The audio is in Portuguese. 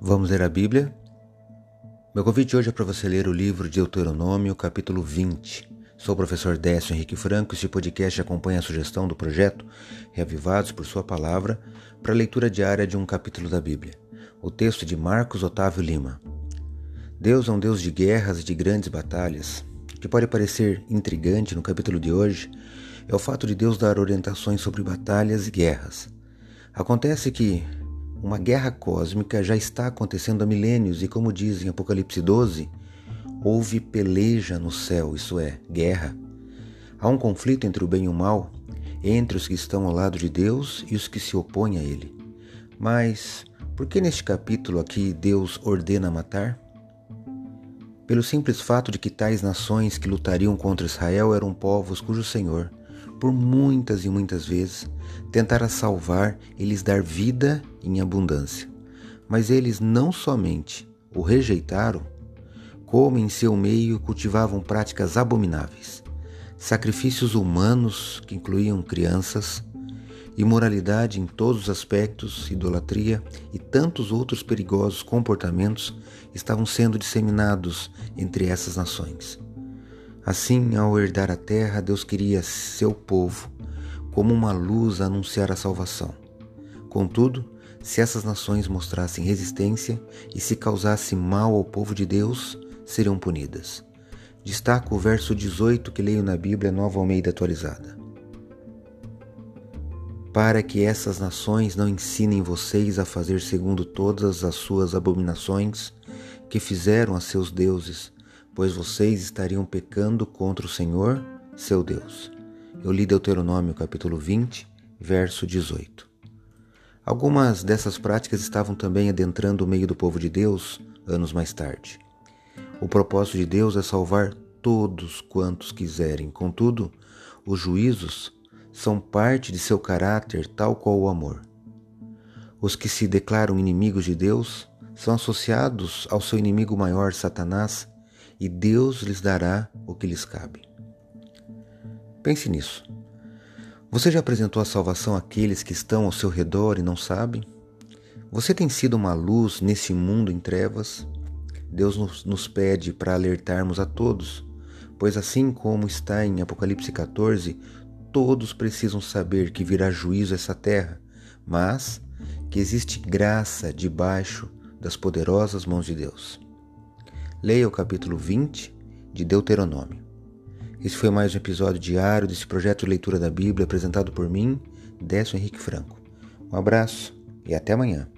Vamos ler a Bíblia? Meu convite hoje é para você ler o livro de Deuteronômio, capítulo 20. Sou o professor Décio Henrique Franco e este podcast acompanha a sugestão do projeto Reavivados por Sua Palavra para a leitura diária de um capítulo da Bíblia. O texto de Marcos Otávio Lima. Deus é um Deus de guerras e de grandes batalhas. O que pode parecer intrigante no capítulo de hoje é o fato de Deus dar orientações sobre batalhas e guerras. Acontece que uma guerra cósmica já está acontecendo há milênios e, como diz em Apocalipse 12, houve peleja no céu, isso é, guerra. Há um conflito entre o bem e o mal, entre os que estão ao lado de Deus e os que se opõem a Ele. Mas por que neste capítulo aqui Deus ordena matar? Pelo simples fato de que tais nações que lutariam contra Israel eram povos cujo Senhor, por muitas e muitas vezes, tentara salvar e lhes dar vida em abundância. Mas eles não somente o rejeitaram, como em seu meio cultivavam práticas abomináveis, sacrifícios humanos que incluíam crianças, imoralidade em todos os aspectos, idolatria e tantos outros perigosos comportamentos estavam sendo disseminados entre essas nações. Assim, ao herdar a terra, Deus queria seu povo como uma luz a anunciar a salvação. Contudo, se essas nações mostrassem resistência e se causasse mal ao povo de Deus, seriam punidas. Destaco o verso 18 que leio na Bíblia Nova Almeida atualizada. Para que essas nações não ensinem vocês a fazer segundo todas as suas abominações que fizeram a seus deuses, pois vocês estariam pecando contra o Senhor, seu Deus. Eu li Deuteronômio capítulo 20, verso 18. Algumas dessas práticas estavam também adentrando o meio do povo de Deus anos mais tarde. O propósito de Deus é salvar todos quantos quiserem, contudo, os juízos são parte de seu caráter, tal qual o amor. Os que se declaram inimigos de Deus são associados ao seu inimigo maior, Satanás, e Deus lhes dará o que lhes cabe. Pense nisso. Você já apresentou a salvação àqueles que estão ao seu redor e não sabem? Você tem sido uma luz nesse mundo em trevas? Deus nos, nos pede para alertarmos a todos, pois assim como está em Apocalipse 14, todos precisam saber que virá juízo essa terra, mas que existe graça debaixo das poderosas mãos de Deus. Leia o capítulo 20 de Deuteronômio. Esse foi mais um episódio diário desse projeto de leitura da Bíblia apresentado por mim, Décio Henrique Franco. Um abraço e até amanhã.